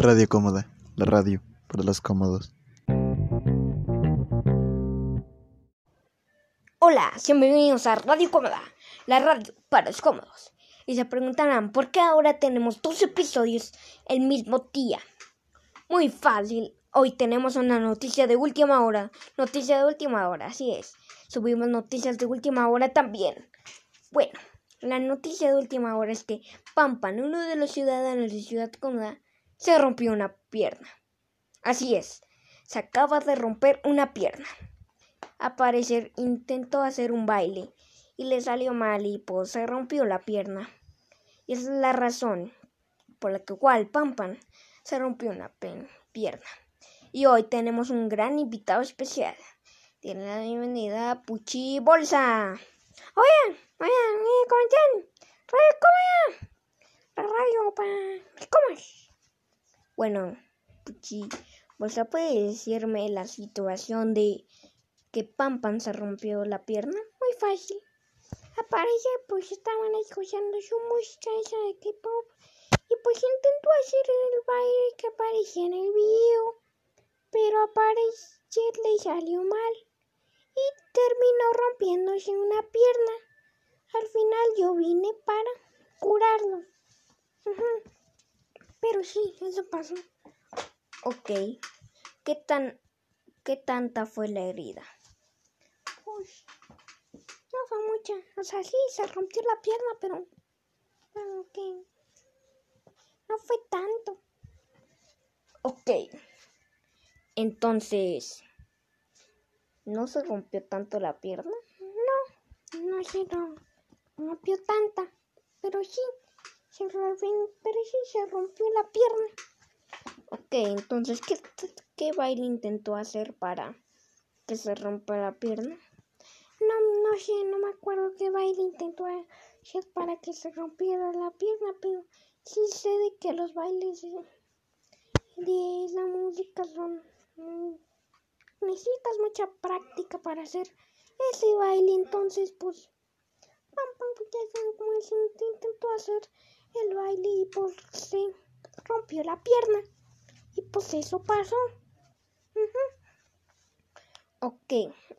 Radio Cómoda, la radio para los cómodos. Hola, bienvenidos a Radio Cómoda, la radio para los cómodos. Y se preguntarán por qué ahora tenemos dos episodios el mismo día. Muy fácil, hoy tenemos una noticia de última hora. Noticia de última hora, así es. Subimos noticias de última hora también. Bueno, la noticia de última hora es que Pampan, uno de los ciudadanos de Ciudad Cómoda, se rompió una pierna. Así es, se acaba de romper una pierna. A parecer intentó hacer un baile y le salió mal y pues se rompió la pierna. Y esa es la razón por la que cual Pampan se rompió una pierna. Y hoy tenemos un gran invitado especial. Tiene la bienvenida a Puchi Bolsa. Oye, oye, ¿cómo están? Radio, La radio para... ¿Cómo Bueno, Puchi Bolsa, ¿puede decirme la situación de que Pampan se rompió la pierna? Muy fácil. Aparece, pues estaban escuchando su música esa de K-pop y pues intentó hacer el baile que aparecía en el video, pero aparecer le salió mal y terminó rompiéndose una pierna. Al final yo vine para curarlo. Pero sí, eso pasó. Ok. ¿Qué tan qué tanta fue la herida? Pues no fue mucha. O sea, sí, se rompió la pierna, pero pero que no fue tanto. Ok. Entonces, ¿no se rompió tanto la pierna? No, no se rompió tanta, pero sí, se sí se rompió la pierna. Ok, entonces, ¿qué, ¿qué baile intentó hacer para que se rompa la pierna? No, no sé, no me acuerdo qué baile intentó hacer para que se rompiera la pierna, pero sí sé de que los bailes de, la música son... Mm, necesitas mucha práctica para hacer ese baile, entonces pues... Pam, pam, ya como se intentó hacer el baile y pues se rompió la pierna. Y pues eso pasó. Ok,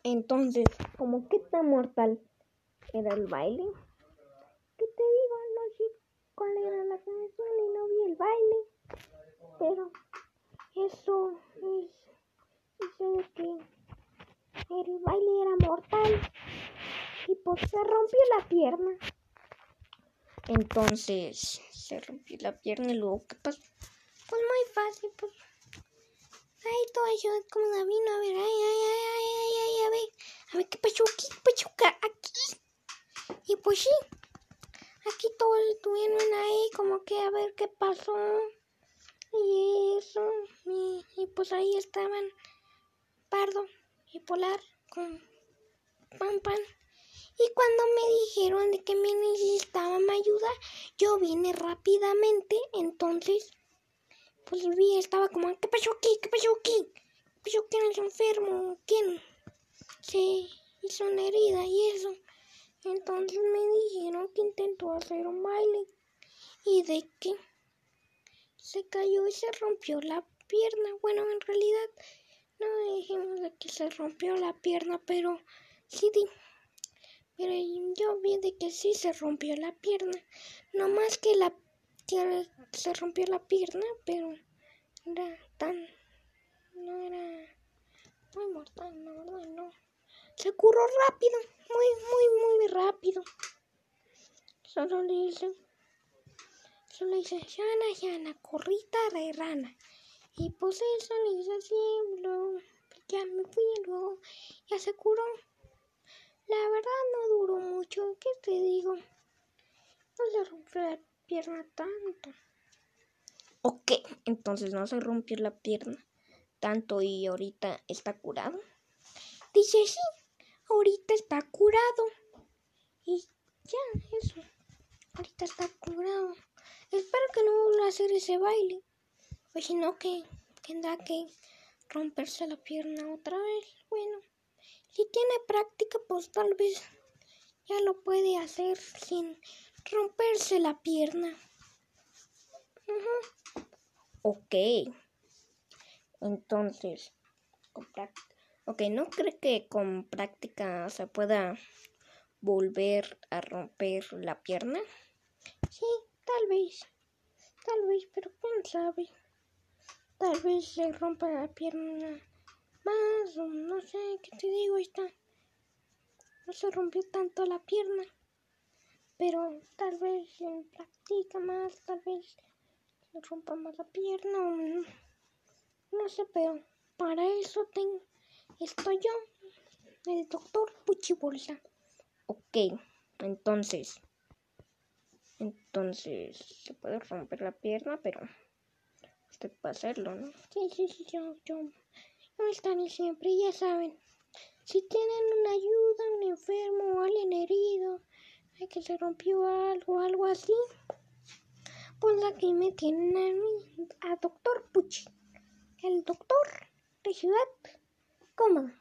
entonces, ¿cómo que tan mortal era el baile? ¿Qué te digo? No sé cuál era la canción y no vi el baile. Pero eso es, dice que el baile era mortal y pues se rompió la pierna. Entonces, se rompió la pierna y luego, ¿qué pasó? Pues muy fácil, pues Ay, todo eso como la vino, a ver, ay, ay, ay, ay, ay, ay, a ver, a ver qué pasó aquí, qué pasó aquí. Y pues sí, aquí todos estuvieron ahí como que a ver qué pasó. Y eso, y, y pues ahí estaban Pardo y Polar con Pan Pan. Y cuando me dijeron de que me necesitaban ayuda, yo vine rápidamente, entonces pues vi, estaba como, ¿qué pasó aquí? ¿Qué pasó aquí? ¿Qué pasó? ¿Quién es enfermo? ¿Quién se hizo una herida y eso? Entonces me dijeron que intentó hacer un baile y de que se cayó y se rompió la pierna. Bueno, en realidad no dijimos de que se rompió la pierna, pero sí, pero yo vi de que sí se rompió la pierna. No más que la se rompió la pierna, pero era tan. No era muy mortal, la verdad, no. Se curó rápido, muy, muy, muy rápido. Solo le hice. Solo le hice llana, llana, corrita de rana. Y pues eso le hice así, luego ya me fui y luego ya se curó. La verdad no duró mucho, ¿qué te digo? No se rompió la pierna tanto. Ok, entonces no se rompió la pierna tanto y ahorita está curado. Dice sí, ahorita está curado. Y ya, eso. Ahorita está curado. Espero que no vuelva a hacer ese baile. Pues si no, que tendrá que romperse la pierna otra vez. Bueno, si tiene práctica, pues tal vez ya lo puede hacer sin romperse la pierna. Ok. Entonces, con. Ok, ¿no cree que con práctica se pueda volver a romper la pierna? Sí, tal vez. Tal vez, pero quién sabe. Tal vez se rompa la pierna más no sé, ¿qué te digo? Está. No se rompió tanto la pierna. Pero tal vez se practica más, tal vez se rompa más la pierna. no, no sé, pero para eso tengo, estoy yo, el doctor Puchibolsa. Ok, entonces. Entonces, se puede romper la pierna, pero usted puede hacerlo, ¿no? Sí, sí, sí, yo, yo, yo estaré siempre, ya saben. Si tienen una ayuda, un enfermo alguien herido, hay que se rompió algo, algo así, pues aquí me tienen a mí, a Doctor Puchi, el doctor de Ciudad Cómoda.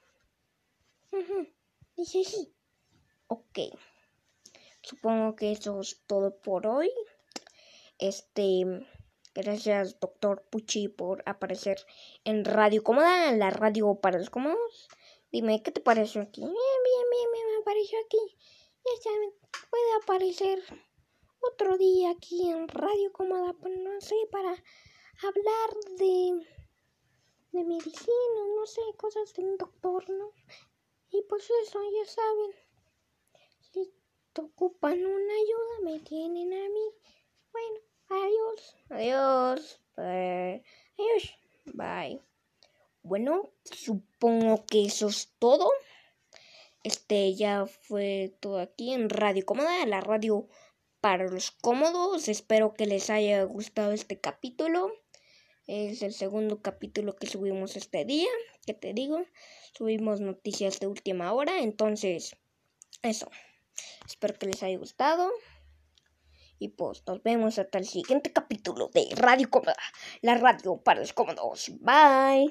Dice sí. Ok. Supongo que eso es todo por hoy. Este, gracias doctor Puchi por aparecer en Radio Cómoda, la radio para los cómodos. Dime, ¿qué te pareció aquí? Bien, bien, bien, bien, me pareció aquí. Ya saben, puede aparecer otro día aquí en Radio Cómoda, pues no sé, para hablar de, de medicina, no sé, cosas de un doctor, ¿no? Y pues eso, ya saben. Si te ocupan una ayuda, me tienen a mí. Bueno, adiós. Adiós. Adiós. Bye. Bueno, supongo que eso es todo. Este ya fue todo aquí en Radio Cómoda, la radio para los cómodos. Espero que les haya gustado este capítulo. Es el segundo capítulo que subimos este día. ¿Qué te digo? Subimos noticias de última hora. Entonces, eso. Espero que les haya gustado. Y pues nos vemos hasta el siguiente capítulo de Radio Cómoda, la radio para los cómodos. Bye.